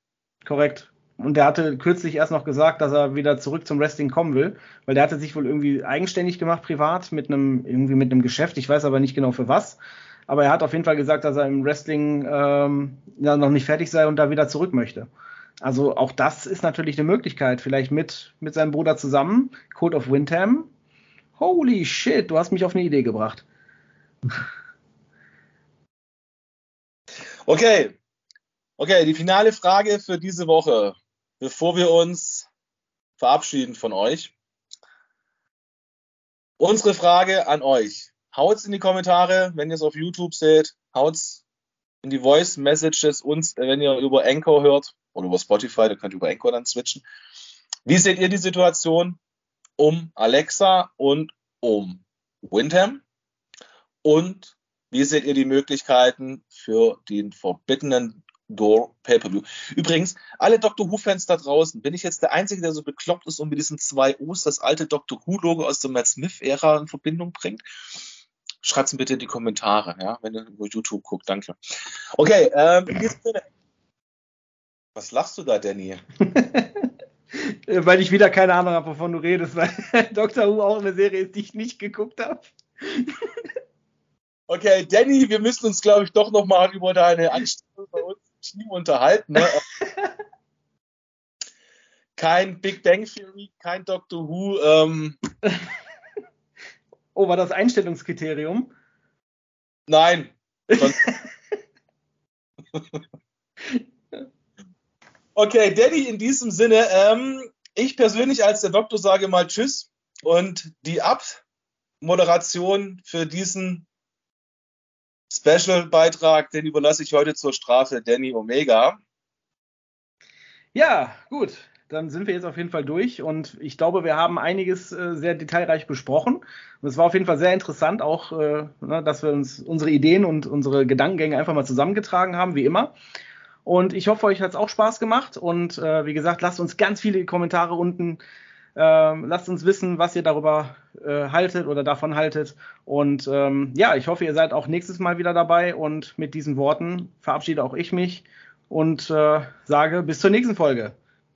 A: Korrekt. Und der hatte kürzlich erst noch gesagt, dass er wieder zurück zum Wrestling kommen will, weil der hatte sich wohl irgendwie eigenständig gemacht, privat, mit einem, irgendwie mit einem Geschäft. Ich weiß aber nicht genau für was. Aber er hat auf jeden Fall gesagt, dass er im Wrestling ähm, ja, noch nicht fertig sei und da wieder zurück möchte. Also auch das ist natürlich eine Möglichkeit. Vielleicht mit, mit seinem Bruder zusammen. Code of Windham. Holy shit, du hast mich auf eine Idee gebracht.
C: Okay. Okay, die finale Frage für diese Woche, bevor wir uns verabschieden von euch. Unsere Frage an euch. Haut's in die Kommentare, wenn ihr es auf YouTube seht. Haut's in die Voice Messages uns, wenn ihr über Anchor hört oder über Spotify, da könnt ihr über Anchor dann switchen. Wie seht ihr die Situation um Alexa und um Windham? Und wie seht ihr die Möglichkeiten für den Forbidden Door Pay-Per-View? Übrigens, alle Doctor Who-Fans da draußen, bin ich jetzt der Einzige, der so bekloppt ist und mit diesen zwei O's das alte Doctor Who-Logo aus der Matt Smith-Ära in Verbindung bringt? Schreibt es bitte in die Kommentare, ja, wenn ihr über YouTube guckt. Danke. Okay, ähm, was lachst du da, Danny?
A: weil ich wieder keine Ahnung habe, wovon du redest, weil Doctor Who auch eine Serie ist, die ich nicht geguckt habe.
C: Okay, Danny, wir müssen uns, glaube ich, doch nochmal über deine Anstellung bei uns im Team unterhalten. Ne? kein Big Bang Theory, kein Doctor Who. Ähm.
A: Oh, war das Einstellungskriterium?
C: Nein. okay, Danny, in diesem Sinne, ähm, ich persönlich als der Doktor sage mal Tschüss und die Abmoderation für diesen Special-Beitrag, den überlasse ich heute zur Strafe Danny Omega.
A: Ja, gut. Dann sind wir jetzt auf jeden Fall durch und ich glaube, wir haben einiges äh, sehr detailreich besprochen. Und es war auf jeden Fall sehr interessant, auch, äh, ne, dass wir uns unsere Ideen und unsere Gedankengänge einfach mal zusammengetragen haben, wie immer. Und ich hoffe, euch hat es auch Spaß gemacht. Und äh, wie gesagt, lasst uns ganz viele Kommentare unten ähm, lasst uns wissen, was ihr darüber äh, haltet oder davon haltet. Und ähm, ja, ich hoffe, ihr seid auch nächstes Mal wieder dabei. Und mit diesen Worten verabschiede auch ich mich und äh, sage bis zur nächsten Folge.